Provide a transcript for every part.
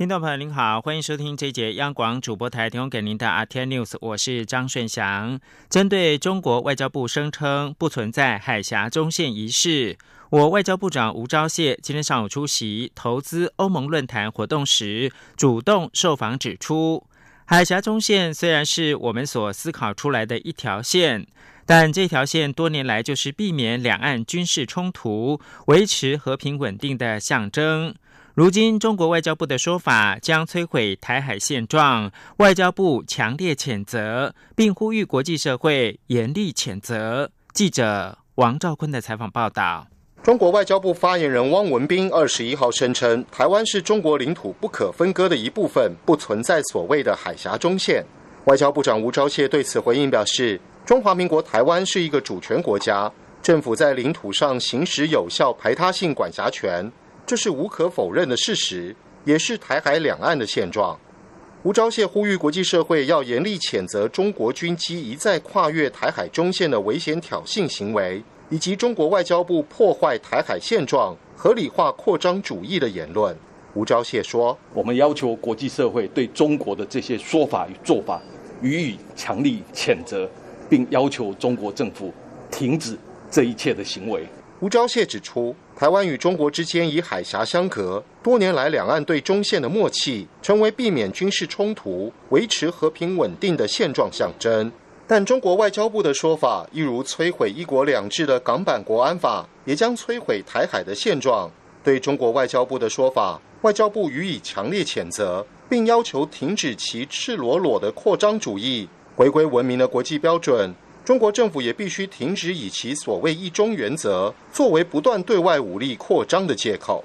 听众朋友您好，欢迎收听这一节央广主播台提供给您的阿天 News，我是张顺祥。针对中国外交部声称不存在海峡中线一事。我外交部长吴钊燮今天上午出席投资欧盟论坛活动时，主动受访指出，海峡中线虽然是我们所思考出来的一条线，但这条线多年来就是避免两岸军事冲突、维持和平稳定的象征。如今中国外交部的说法将摧毁台海现状，外交部强烈谴责，并呼吁国际社会严厉谴责。记者王兆坤的采访报道。中国外交部发言人汪文斌二十一号声称，台湾是中国领土不可分割的一部分，不存在所谓的海峡中线。外交部长吴钊燮对此回应表示，中华民国台湾是一个主权国家，政府在领土上行使有效排他性管辖权，这是无可否认的事实，也是台海两岸的现状。吴钊燮呼吁国际社会要严厉谴责中国军机一再跨越台海中线的危险挑衅行为。以及中国外交部破坏台海现状、合理化扩张主义的言论，吴钊燮说：“我们要求国际社会对中国的这些说法与做法予以强力谴责，并要求中国政府停止这一切的行为。”吴钊燮指出，台湾与中国之间以海峡相隔，多年来两岸对中线的默契，成为避免军事冲突、维持和平稳定的现状象征。但中国外交部的说法，一如摧毁“一国两制”的港版国安法，也将摧毁台海的现状。对中国外交部的说法，外交部予以强烈谴责，并要求停止其赤裸裸的扩张主义，回归文明的国际标准。中国政府也必须停止以其所谓“一中”原则作为不断对外武力扩张的借口。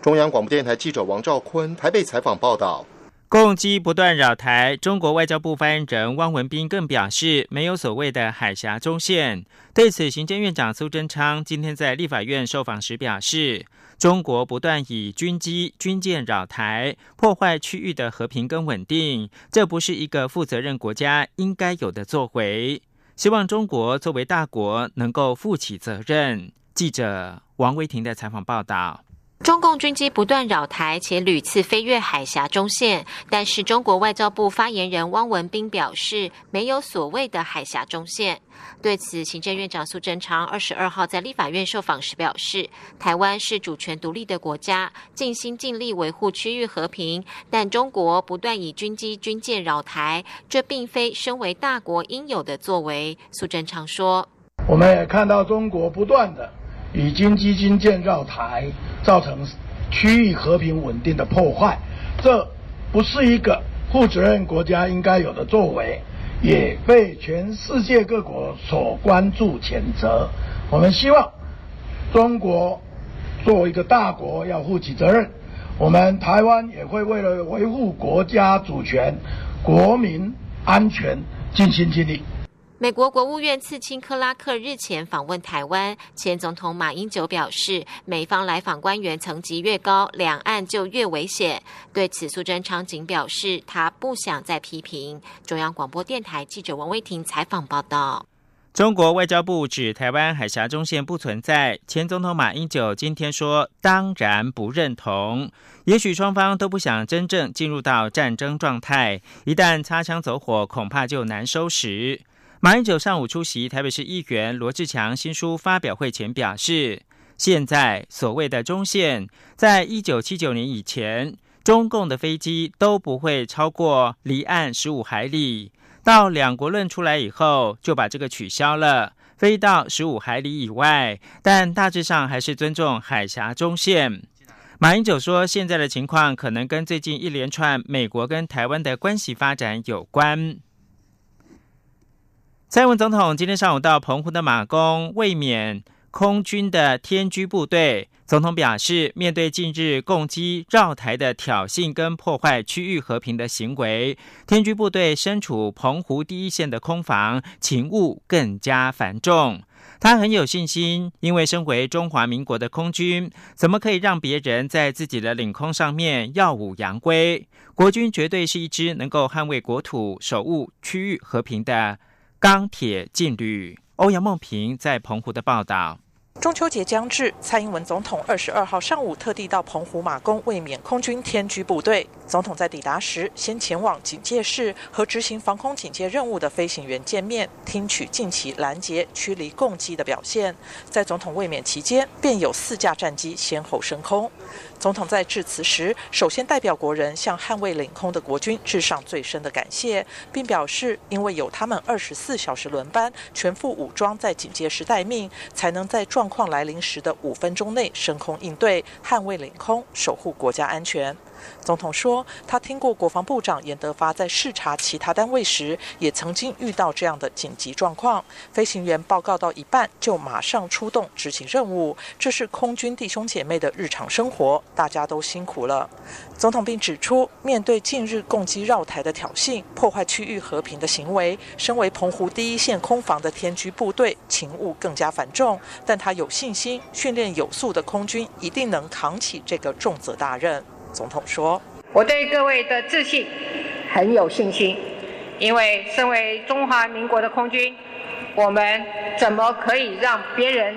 中央广播电台记者王兆坤台北采访报道。攻击不断扰台，中国外交部发言人汪文斌更表示，没有所谓的海峡中线。对此，行政院长苏贞昌今天在立法院受访时表示，中国不断以军机、军舰扰台，破坏区域的和平跟稳定，这不是一个负责任国家应该有的作为。希望中国作为大国能够负起责任。记者王维婷的采访报道。中共军机不断扰台，且屡次飞越海峡中线，但是中国外交部发言人汪文斌表示，没有所谓的海峡中线。对此，行政院长苏贞昌二十二号在立法院受访时表示，台湾是主权独立的国家，尽心尽力维护区域和平，但中国不断以军机、军舰扰台，这并非身为大国应有的作为。苏贞昌说：“我们也看到中国不断的。”以军基金建造台，造成区域和平稳定的破坏，这不是一个负责任国家应该有的作为，也被全世界各国所关注谴责。我们希望中国作为一个大国要负起责任，我们台湾也会为了维护国家主权、国民安全尽心尽力。美国国务院次卿克拉克日前访问台湾，前总统马英九表示，美方来访官员层级越高，两岸就越危险。对此，苏贞昌仅表示他不想再批评。中央广播电台记者王威婷采访报道。中国外交部指台湾海峡中线不存在，前总统马英九今天说当然不认同。也许双方都不想真正进入到战争状态，一旦擦枪走火，恐怕就难收拾。马英九上午出席台北市议员罗志强新书发表会前表示，现在所谓的中线，在一九七九年以前，中共的飞机都不会超过离岸十五海里。到两国论出来以后，就把这个取消了，飞到十五海里以外，但大致上还是尊重海峡中线。马英九说，现在的情况可能跟最近一连串美国跟台湾的关系发展有关。蔡英文总统今天上午到澎湖的马公，卫冕空军的天居部队。总统表示，面对近日攻击绕台的挑衅跟破坏区域和平的行为，天居部队身处澎湖第一线的空防勤务更加繁重。他很有信心，因为身为中华民国的空军，怎么可以让别人在自己的领空上面耀武扬威？国军绝对是一支能够捍卫国土、守护区域和平的钢铁劲旅。欧阳梦平在澎湖的报道。中秋节将至，蔡英文总统二十二号上午特地到澎湖马公卫冕空军天居部队。总统在抵达时，先前往警戒室和执行防空警戒任务的飞行员见面，听取近期拦截、驱离共机的表现。在总统卫冕期间，便有四架战机先后升空。总统在致辞时，首先代表国人向捍卫领空的国军致上最深的感谢，并表示，因为有他们二十四小时轮班、全副武装在警戒时待命，才能在状况来临时的五分钟内升空应对，捍卫领空，守护国家安全。总统说，他听过国防部长严德发在视察其他单位时，也曾经遇到这样的紧急状况，飞行员报告到一半就马上出动执行任务，这是空军弟兄姐妹的日常生活，大家都辛苦了。总统并指出，面对近日共机绕台的挑衅、破坏区域和平的行为，身为澎湖第一线空防的天居部队，勤务更加繁重，但他有信心，训练有素的空军一定能扛起这个重责大任。总统说：“我对各位的自信很有信心，因为身为中华民国的空军，我们怎么可以让别人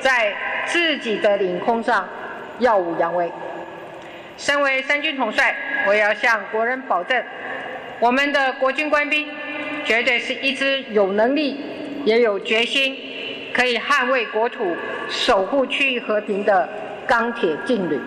在自己的领空上耀武扬威？身为三军统帅，我要向国人保证，我们的国军官兵绝对是一支有能力也有决心，可以捍卫国土、守护区域和平的钢铁劲旅。”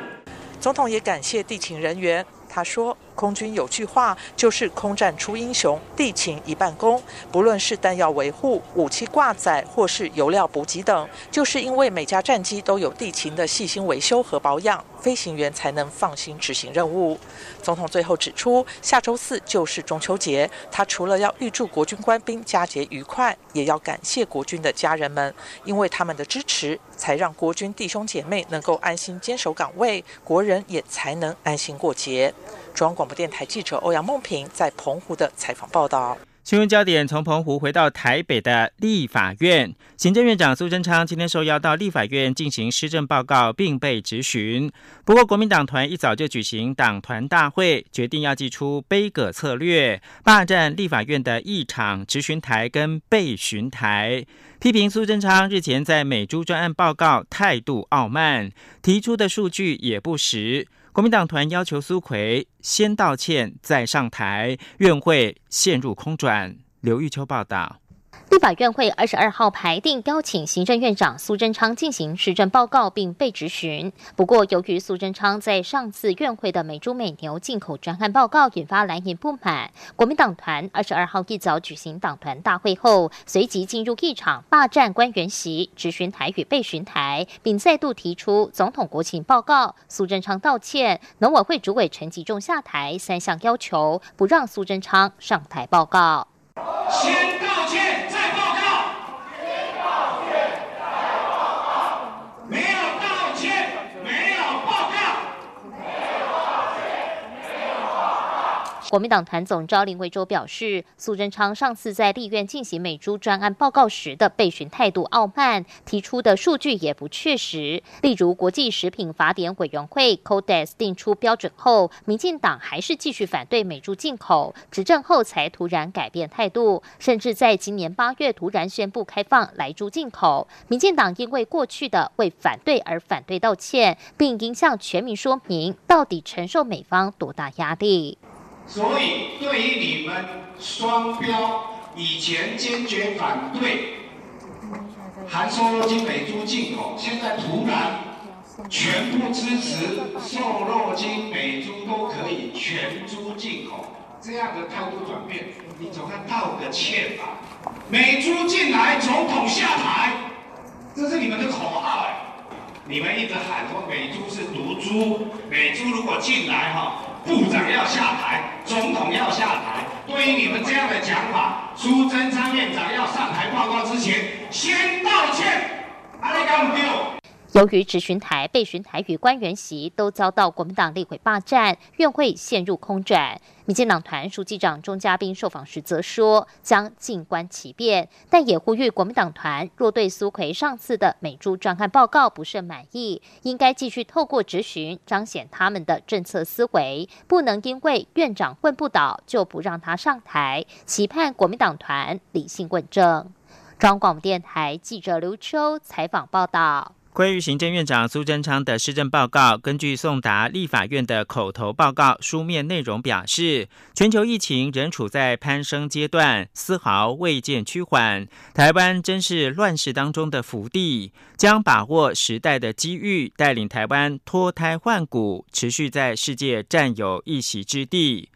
总统也感谢地勤人员。他说：“空军有句话，就是空战出英雄，地勤一半功。不论是弹药维护、武器挂载，或是油料补给等，就是因为每架战机都有地勤的细心维修和保养，飞行员才能放心执行任务。”总统最后指出，下周四就是中秋节，他除了要预祝国军官兵佳节愉快，也要感谢国军的家人们，因为他们的支持，才让国军弟兄姐妹能够安心坚守岗位，国人也才能安心过节。中央广播电台记者欧阳梦平在澎湖的采访报道。新闻焦点从澎湖回到台北的立法院，行政院长苏贞昌今天受邀到立法院进行施政报告，并被质询。不过，国民党团一早就举行党团大会，决定要祭出杯葛策略，霸占立法院的议场、质询台跟被询台，批评苏贞昌日前在美珠专案报告态度傲慢，提出的数据也不实。国民党团要求苏奎先道歉再上台，院会陷入空转。刘玉秋报道。立法院会二十二号排定邀请行政院长苏贞昌进行施政报告，并被质询。不过，由于苏贞昌在上次院会的美猪美牛进口专案报告引发蓝营不满，国民党团二十二号一早举行党团大会后，随即进入议场霸占官员席，质询台与被询台，并再度提出总统国情报告、苏贞昌道歉、农委会主委陈吉仲下台三项要求，不让苏贞昌上台报告。先道歉，再报告。先道歉，再报告。没有道歉，没有报告。没有道歉，没有报告。国民党团总召林维洲表示，苏贞昌上次在立院进行美猪专案报告时的备询态度傲慢，提出的数据也不确实。例如，国际食品法典委员会 Codex 定出标准后，民进党还是继续反对美猪进口，执政后才突然改变态度，甚至在今年八月突然宣布开放来猪进口。民进党因为过去的为反对而反对道歉，并应向全民说明到底承受美方多大压力。所以，对于你们双标，以前坚决反对含瘦肉精美猪进口，现在突然全部支持瘦肉精美猪都可以全猪进口，这样的态度转变，你总要道个歉吧？美猪进来，总统下台，这是你们的口号哎！你们一直喊说美猪是毒猪，美猪如果进来哈。部长要下台，总统要下台。对于你们这样的讲法，苏贞昌院长要上台报告之前，先道歉。由于质询台、被询台与官员席都遭到国民党立委霸占，院会陷入空转。民进党团书记长钟嘉宾受访时则说，将静观其变，但也呼吁国民党团若对苏奎上次的美猪专案报告不甚满意，应该继续透过质询彰显他们的政策思维，不能因为院长问不倒就不让他上台。期盼国民党团理性问政。中广电台记者刘秋采访报道。关于行政院长苏贞昌的施政报告，根据送达立法院的口头报告书面内容表示，全球疫情仍处在攀升阶段，丝毫未见趋缓。台湾真是乱世当中的福地，将把握时代的机遇，带领台湾脱胎换骨，持续在世界占有一席之地。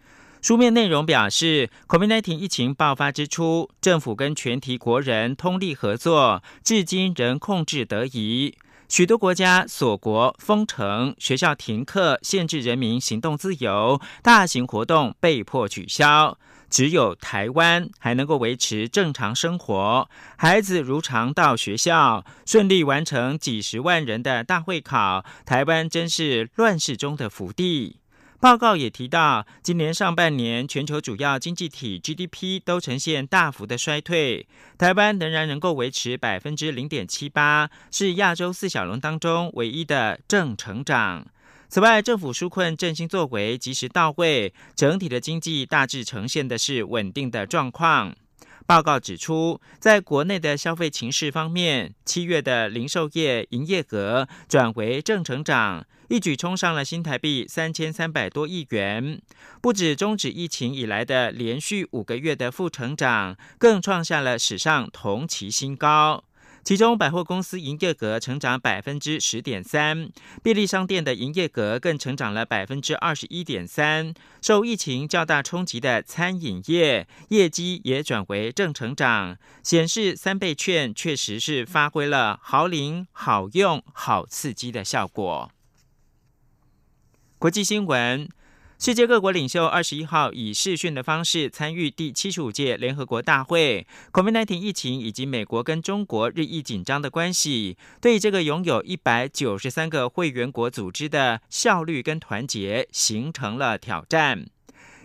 书面内容表示，COVID-19 疫情爆发之初，政府跟全体国人通力合作，至今仍控制得宜。许多国家锁国封城，学校停课，限制人民行动自由，大型活动被迫取消。只有台湾还能够维持正常生活，孩子如常到学校，顺利完成几十万人的大会考。台湾真是乱世中的福地。报告也提到，今年上半年全球主要经济体 GDP 都呈现大幅的衰退，台湾仍然能够维持百分之零点七八，是亚洲四小龙当中唯一的正成长。此外，政府纾困振兴作为及时到位，整体的经济大致呈现的是稳定的状况。报告指出，在国内的消费情势方面，七月的零售业营业额转为正成长。一举冲上了新台币三千三百多亿元，不止终止疫情以来的连续五个月的负成长，更创下了史上同期新高。其中，百货公司营业额成长百分之十点三，便利商店的营业额更成长了百分之二十一点三。受疫情较大冲击的餐饮业业绩也转为正成长，显示三倍券确实是发挥了好灵、好用、好刺激的效果。国际新闻：世界各国领袖二十一号以视讯的方式参与第七十五届联合国大会。COVID-19 疫情以及美国跟中国日益紧张的关系，对这个拥有一百九十三个会员国组织的效率跟团结形成了挑战。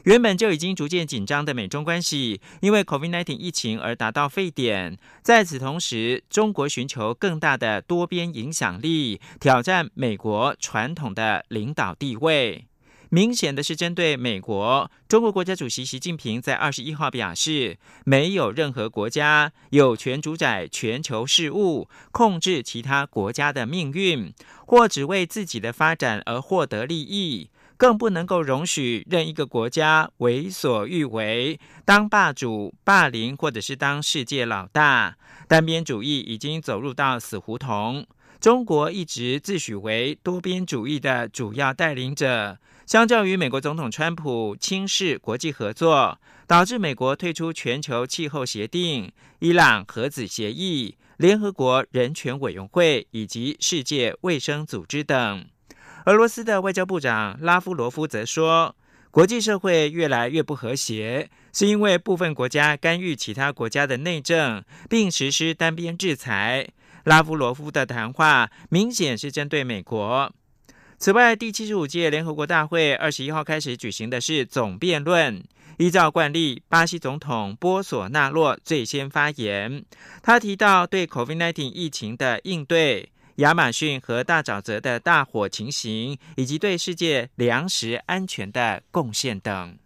原本就已经逐渐紧张的美中关系，因为 COVID-19 疫情而达到沸点。在此同时，中国寻求更大的多边影响力，挑战美国传统的领导地位。明显的是，针对美国，中国国家主席习近平在二十一号表示，没有任何国家有权主宰全球事务，控制其他国家的命运，或只为自己的发展而获得利益。更不能够容许任一个国家为所欲为，当霸主、霸凌，或者是当世界老大。单边主义已经走入到死胡同。中国一直自诩为多边主义的主要带领者。相较于美国总统川普轻视国际合作，导致美国退出全球气候协定、伊朗核子协议、联合国人权委员会以及世界卫生组织等。俄罗斯的外交部长拉夫罗夫则说，国际社会越来越不和谐，是因为部分国家干预其他国家的内政，并实施单边制裁。拉夫罗夫的谈话明显是针对美国。此外，第七十五届联合国大会二十一号开始举行的是总辩论。依照惯例，巴西总统波索纳洛最先发言，他提到对 COVID-19 疫情的应对。亚马逊和大沼泽的大火情形，以及对世界粮食安全的贡献等。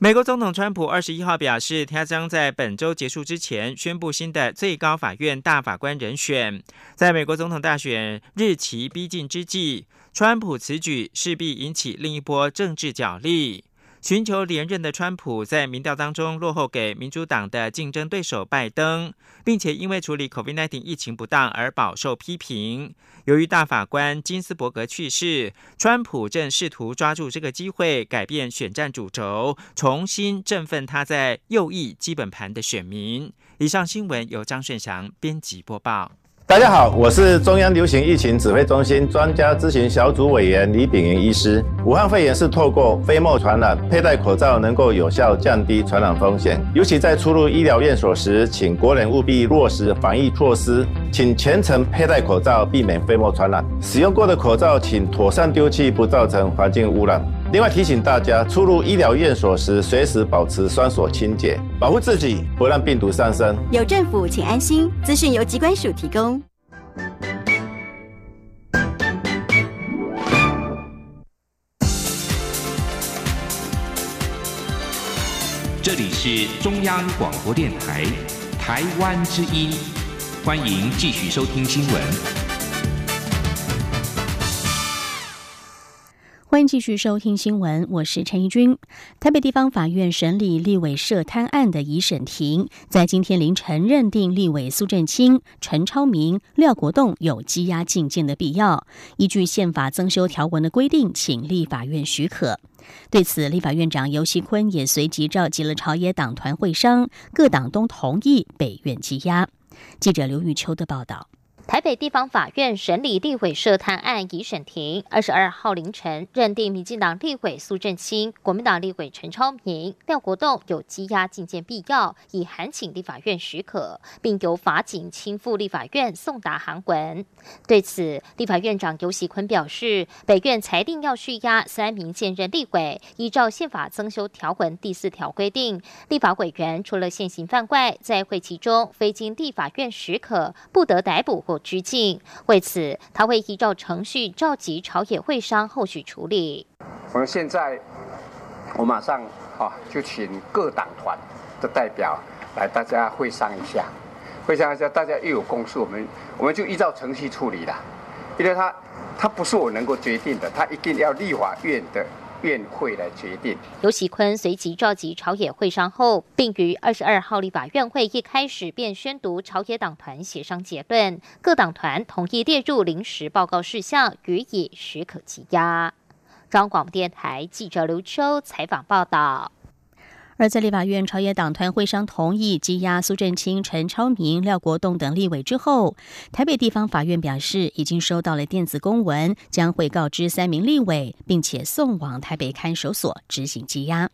美国总统川普二十一号表示，他将在本周结束之前宣布新的最高法院大法官人选。在美国总统大选日期逼近之际，川普此举势必引起另一波政治角力。寻求连任的川普在民调当中落后给民主党的竞争对手拜登，并且因为处理 COVID-19 疫情不当而饱受批评。由于大法官金斯伯格去世，川普正试图抓住这个机会改变选战主轴，重新振奋他在右翼基本盘的选民。以上新闻由张顺祥编辑播报。大家好，我是中央流行疫情指挥中心专家咨询小组委员李炳云医师。武汉肺炎是透过飞沫传染，佩戴口罩能够有效降低传染风险。尤其在出入医疗院所时，请国人务必落实防疫措施，请全程佩戴口罩，避免飞沫传染。使用过的口罩请妥善丢弃，不造成环境污染。另外提醒大家，出入医疗院所时，随时保持双手清洁，保护自己，不让病毒上升。有政府，请安心。资讯由机关署提供。这里是中央广播电台，台湾之音，欢迎继续收听新闻。欢迎继续收听新闻，我是陈怡君。台北地方法院审理立委涉贪案的一审庭，在今天凌晨认定立委苏振清、陈超明、廖国栋有羁押禁见的必要，依据宪法增修条文的规定，请立法院许可。对此，立法院长游锡坤也随即召集了朝野党团会商，各党都同意北院羁押。记者刘玉秋的报道。台北地方法院审理立委涉贪案已审庭，二十二号凌晨认定民进党立委苏振清、国民党立委陈超明、廖国栋有羁押禁见必要，已函请立法院许可，并由法警亲赴立法院送达函文。对此，立法院长游锡坤表示，北院裁定要续押三名现任立委，依照宪法增修条文第四条规定，立法委员除了现行犯外，在会期中非经立法院许可，不得逮捕或。拘禁。为此，他会依照程序召集朝野会商后续处理。我们现在，我马上啊，就请各党团的代表来，大家会商一下，会商一下，大家又有共识，我们我们就依照程序处理了。因为他他不是我能够决定的，他一定要立法院的。院会来决定。刘喜坤随即召集朝野会商后，并于二十二号立法院会一开始便宣读朝野党团协商结论，各党团同意列入临时报告事项，予以许可羁押。中央广播电台记者刘秋采访报道。而在立法院朝野党团会商同意羁押苏振清、陈超明、廖国栋等立委之后，台北地方法院表示，已经收到了电子公文，将会告知三名立委，并且送往台北看守所执行羁押。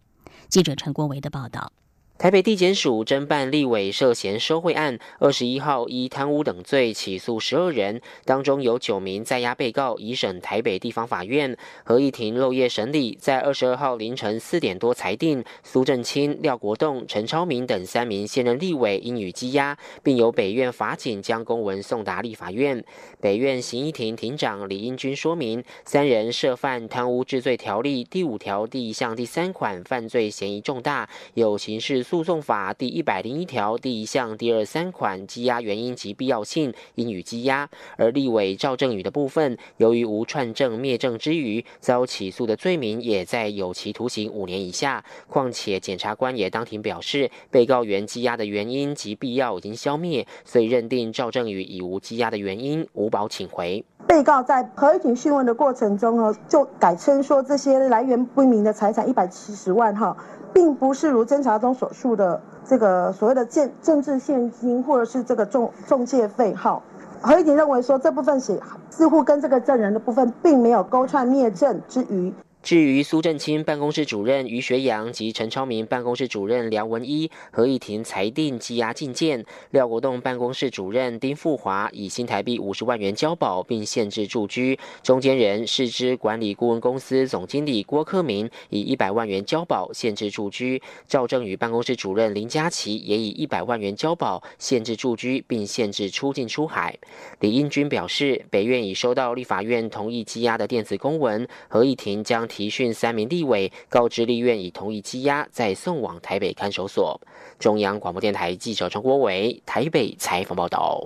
记者陈国维的报道。台北地检署侦办立委涉嫌收贿案，二十一号依贪污等罪起诉十二人，当中有九名在押被告已审台北地方法院合议庭漏夜审理，在二十二号凌晨四点多裁定苏正清、廖国栋、陈超明等三名现任立委应予羁押，并由北院法警将公文送达立法院。北院刑一庭庭长李英军说明，三人涉犯贪污治罪条例第五条第一项第三款，犯罪嫌疑重大，有刑事。诉讼法第一百零一条第一项第二三款羁押原因及必要性应予羁押，而立委赵正宇的部分，由于无串证灭证之余，遭起诉的罪名也在有期徒刑五年以下。况且检察官也当庭表示，被告原羁押的原因及必要已经消灭，所以认定赵正宇已无羁押的原因，无保请回。被告在合议庭讯问的过程中呢，就改称说这些来源不明的财产一百七十万哈。并不是如侦查中所述的这个所谓的建政治现金，或者是这个中中介费号。何一婷认为说这部分写似乎跟这个证人的部分并没有勾串灭证之余。至于苏振清办公室主任于学阳及陈超明办公室主任梁文一，合议庭裁定羁押禁见；廖国栋办公室主任丁富华以新台币五十万元交保，并限制住居；中间人市之管理顾问公司总经理郭克明以一百万元交保，限制住居；赵正宇办公室主任林佳琪也以一百万元交保，限制住居，并限制出境出海。李英军表示，北院已收到立法院同意羁押的电子公文，合议庭将。提讯三名立委，告知立院已同意羁押，再送往台北看守所。中央广播电台记者陈国伟台北采访报道。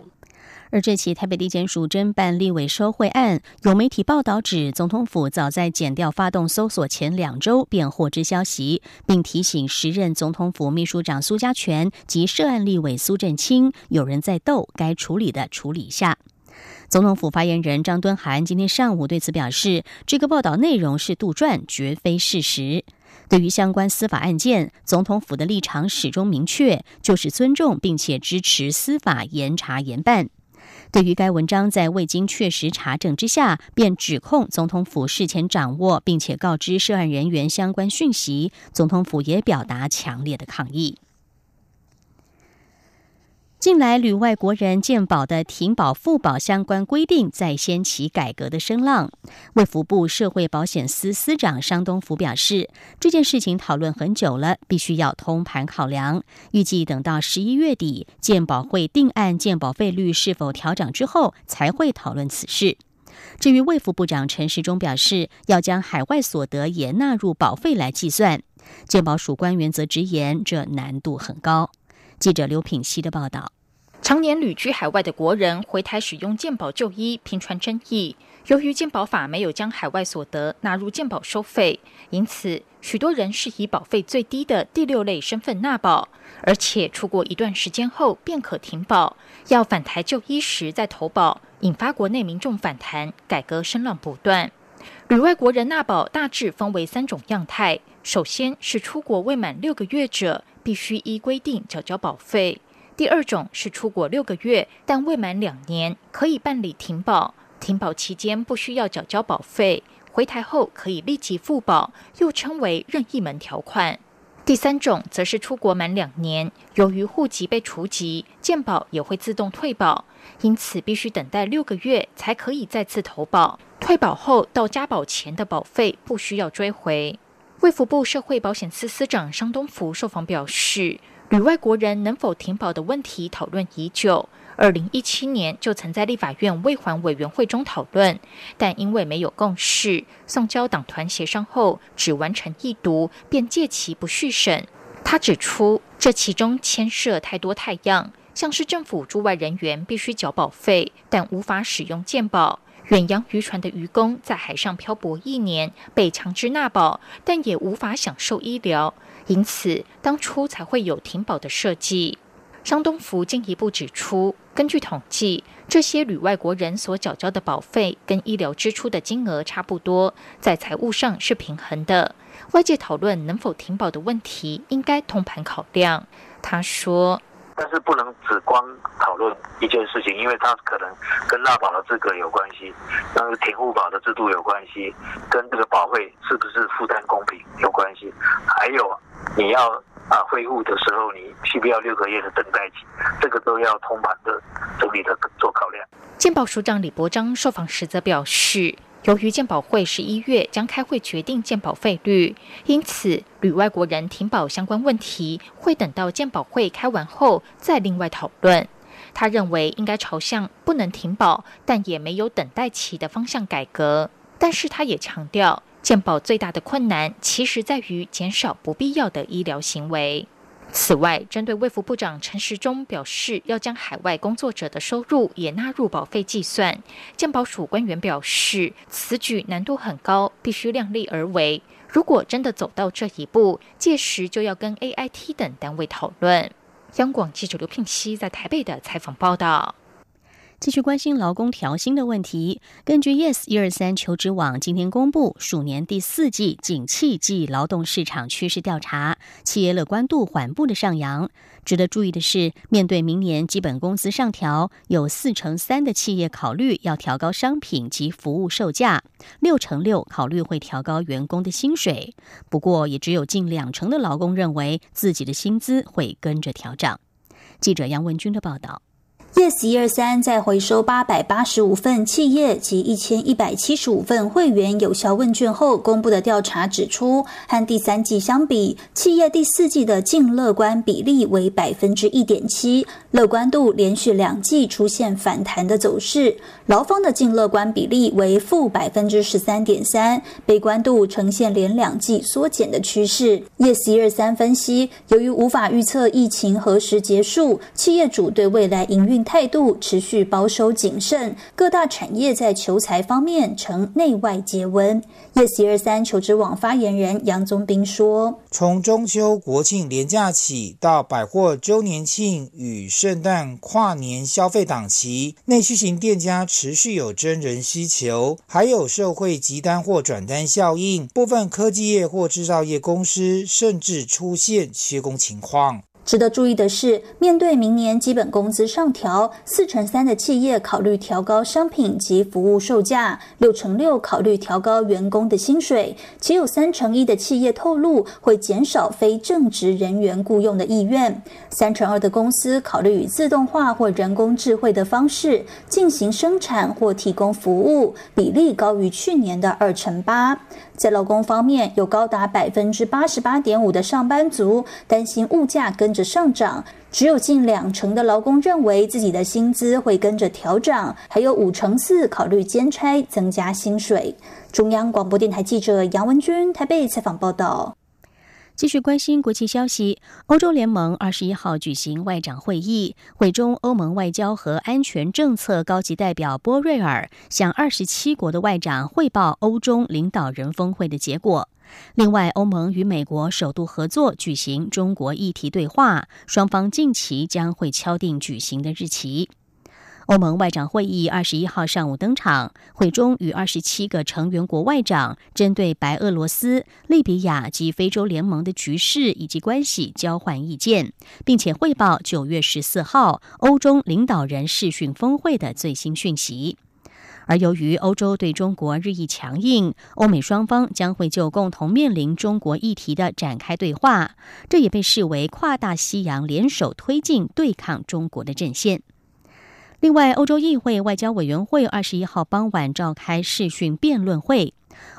而这起台北地检署侦办立委收贿案，有媒体报道指，总统府早在检调发动搜索前两周便获知消息，并提醒时任总统府秘书长苏家全及涉案立委苏振清，有人在斗，该处理的处理下。总统府发言人张敦涵今天上午对此表示，这个报道内容是杜撰，绝非事实。对于相关司法案件，总统府的立场始终明确，就是尊重并且支持司法严查严办。对于该文章在未经确实查证之下，便指控总统府事前掌握并且告知涉案人员相关讯息，总统府也表达强烈的抗议。近来，旅外国人健保的停保复保相关规定在掀起改革的声浪。卫福部社会保险司司长商东福表示，这件事情讨论很久了，必须要通盘考量。预计等到十一月底，健保会定案健保费率是否调整之后，才会讨论此事。至于卫福部长陈时中表示，要将海外所得也纳入保费来计算，健保署官员则直言，这难度很高。记者刘品希的报道：常年旅居海外的国人回台使用健保就医，频传争议。由于健保法没有将海外所得纳入健保收费，因此许多人是以保费最低的第六类身份纳保，而且出国一段时间后便可停保，要返台就医时再投保，引发国内民众反弹，改革声浪不断。旅外国人纳保大致分为三种样态，首先是出国未满六个月者。必须依规定缴交保费。第二种是出国六个月但未满两年，可以办理停保，停保期间不需要缴交保费，回台后可以立即复保，又称为任意门条款。第三种则是出国满两年，由于户籍被除籍，健保也会自动退保，因此必须等待六个月才可以再次投保。退保后到加保前的保费不需要追回。卫福部社会保险司司长商东福受访表示，旅外国人能否停保的问题讨论已久，二零一七年就曾在立法院未还委员会中讨论，但因为没有共识，送交党团协商后只完成一读，便借其不续审。他指出，这其中牵涉太多太样，像是政府驻外人员必须缴保费，但无法使用健保。远洋渔船的渔工在海上漂泊一年，被强制纳保，但也无法享受医疗，因此当初才会有停保的设计。张东福进一步指出，根据统计，这些旅外国人所缴交的保费跟医疗支出的金额差不多，在财务上是平衡的。外界讨论能否停保的问题，应该通盘考量。他说。但是不能只光讨论一件事情，因为它可能跟纳保的资格有关系，跟停户保的制度有关系，跟这个保费是不是负担公平有关系，还有你要啊恢复的时候，你需不要六个月的等待期，这个都要通盘的整理的做考量。健保署长李伯章受访时则表示。由于健保会十一月将开会决定健保费率，因此旅外国人停保相关问题会等到健保会开完后再另外讨论。他认为应该朝向不能停保，但也没有等待期的方向改革。但是他也强调，健保最大的困难其实在于减少不必要的医疗行为。此外，针对卫福部长陈时中表示要将海外工作者的收入也纳入保费计算，健保署官员表示，此举难度很高，必须量力而为。如果真的走到这一步，届时就要跟 AIT 等单位讨论。央广记者刘聘熙在台北的采访报道。继续关心劳工调薪的问题。根据 Yes 一二三求职网今天公布鼠年第四季景气季劳动市场趋势调查，企业乐观度缓步的上扬。值得注意的是，面对明年基本工资上调，有四成三的企业考虑要调高商品及服务售价，六成六考虑会调高员工的薪水。不过，也只有近两成的劳工认为自己的薪资会跟着调涨。记者杨文军的报道。Yes 一二三在回收八百八十五份企业及一千一百七十五份会员有效问卷后公布的调查指出，和第三季相比，企业第四季的净乐观比例为百分之一点七，乐观度连续两季出现反弹的走势。劳方的净乐观比例为负百分之十三点三，悲观度呈现连两季缩减的趋势。Yes 一二三分析，由于无法预测疫情何时结束，企业主对未来营运。态度持续保守谨慎，各大产业在求财方面呈内外皆温。叶喜二三求职网发言人杨宗斌说：“从中秋国庆连假起，到百货周年庆与圣诞跨年消费档期，内需型店家持续有真人需求，还有社会集单或转单效应，部分科技业或制造业公司甚至出现缺工情况。”值得注意的是，面对明年基本工资上调，四成三的企业考虑调高商品及服务售价，六成六考虑调高员工的薪水，且有三成一的企业透露会减少非正职人员雇佣的意愿，三成二的公司考虑以自动化或人工智慧的方式进行生产或提供服务，比例高于去年的二成八。在劳工方面，有高达百分之八十八点五的上班族担心物价跟着上涨，只有近两成的劳工认为自己的薪资会跟着调涨，还有五成四考虑兼差增加薪水。中央广播电台记者杨文君台北采访报道。继续关心国际消息，欧洲联盟二十一号举行外长会议，会中欧盟外交和安全政策高级代表波瑞尔向二十七国的外长汇报欧中领导人峰会的结果。另外，欧盟与美国首度合作举行中国议题对话，双方近期将会敲定举行的日期。欧盟外长会议二十一号上午登场，会中与二十七个成员国外长针对白俄罗斯、利比亚及非洲联盟的局势以及关系交换意见，并且汇报九月十四号欧中领导人视讯峰会的最新讯息。而由于欧洲对中国日益强硬，欧美双方将会就共同面临中国议题的展开对话，这也被视为跨大西洋联手推进对抗中国的阵线。另外，欧洲议会外交委员会二十一号傍晚召开视讯辩论会，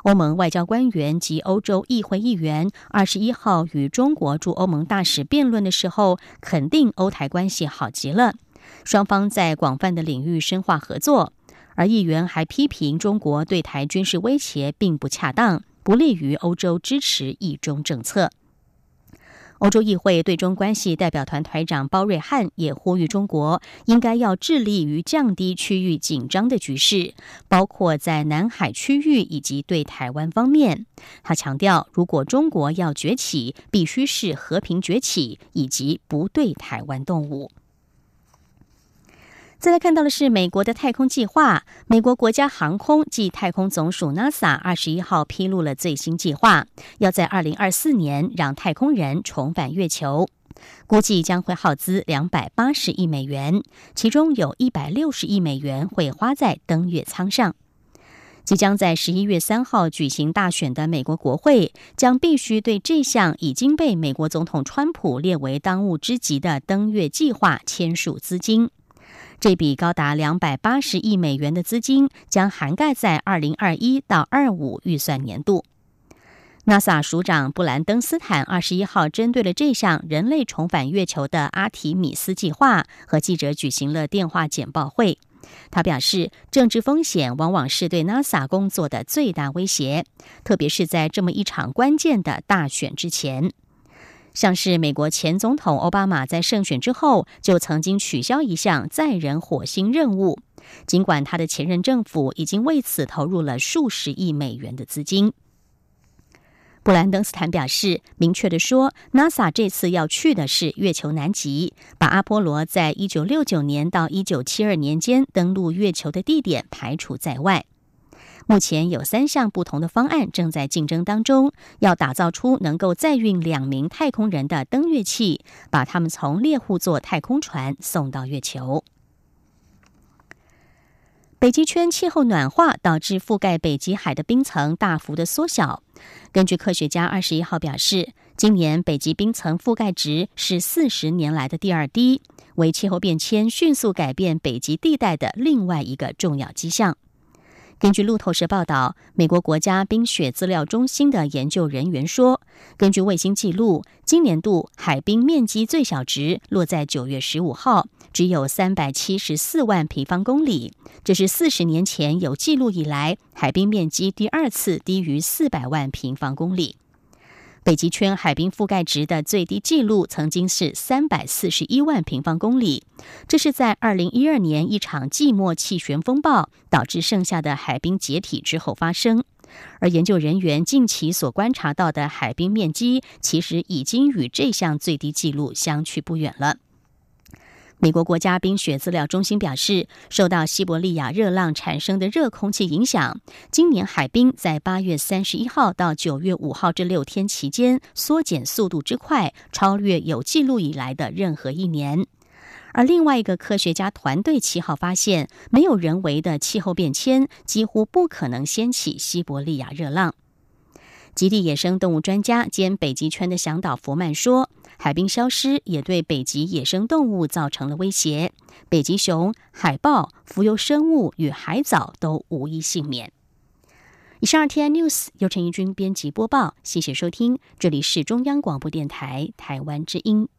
欧盟外交官员及欧洲议会议员二十一号与中国驻欧盟大使辩论的时候，肯定欧台关系好极了，双方在广泛的领域深化合作。而议员还批评中国对台军事威胁并不恰当，不利于欧洲支持一中政策。欧洲议会对中关系代表团团长包瑞汉也呼吁中国应该要致力于降低区域紧张的局势，包括在南海区域以及对台湾方面。他强调，如果中国要崛起，必须是和平崛起，以及不对台湾动武。再来看到的是美国的太空计划。美国国家航空暨太空总署 NASA 二十一号披露了最新计划，要在二零二四年让太空人重返月球，估计将会耗资两百八十亿美元，其中有一百六十亿美元会花在登月舱上。即将在十一月三号举行大选的美国国会，将必须对这项已经被美国总统川普列为当务之急的登月计划签署资金。这笔高达两百八十亿美元的资金将涵盖在二零二一到二五预算年度。NASA 署长布兰登斯坦二十一号针对了这项人类重返月球的阿提米斯计划，和记者举行了电话简报会。他表示，政治风险往往是对 NASA 工作的最大威胁，特别是在这么一场关键的大选之前。像是美国前总统奥巴马在胜选之后就曾经取消一项载人火星任务，尽管他的前任政府已经为此投入了数十亿美元的资金。布兰登斯坦表示，明确的说，NASA 这次要去的是月球南极，把阿波罗在一九六九年到一九七二年间登陆月球的地点排除在外。目前有三项不同的方案正在竞争当中，要打造出能够载运两名太空人的登月器，把他们从猎户座太空船送到月球。北极圈气候暖化导致覆盖北极海的冰层大幅的缩小。根据科学家二十一号表示，今年北极冰层覆盖值是四十年来的第二低，为气候变迁迅速改变北极地带的另外一个重要迹象。根据路透社报道，美国国家冰雪资料中心的研究人员说，根据卫星记录，今年度海冰面积最小值落在九月十五号，只有三百七十四万平方公里，这是四十年前有记录以来海冰面积第二次低于四百万平方公里。北极圈海冰覆盖值的最低纪录曾经是三百四十一万平方公里，这是在二零一二年一场季末气旋风暴导致剩下的海冰解体之后发生。而研究人员近期所观察到的海冰面积，其实已经与这项最低纪录相去不远了。美国国家冰雪资料中心表示，受到西伯利亚热浪产生的热空气影响，今年海冰在八月三十一号到九月五号这六天期间缩减速度之快，超越有记录以来的任何一年。而另外一个科学家团队七号发现，没有人为的气候变迁几乎不可能掀起西伯利亚热浪。极地野生动物专家兼北极圈的向导福曼说。海冰消失也对北极野生动物造成了威胁，北极熊、海豹、浮游生物与海藻都无一幸免。以上 T I News 由陈怡君编辑播报，谢谢收听，这里是中央广播电台台湾之音。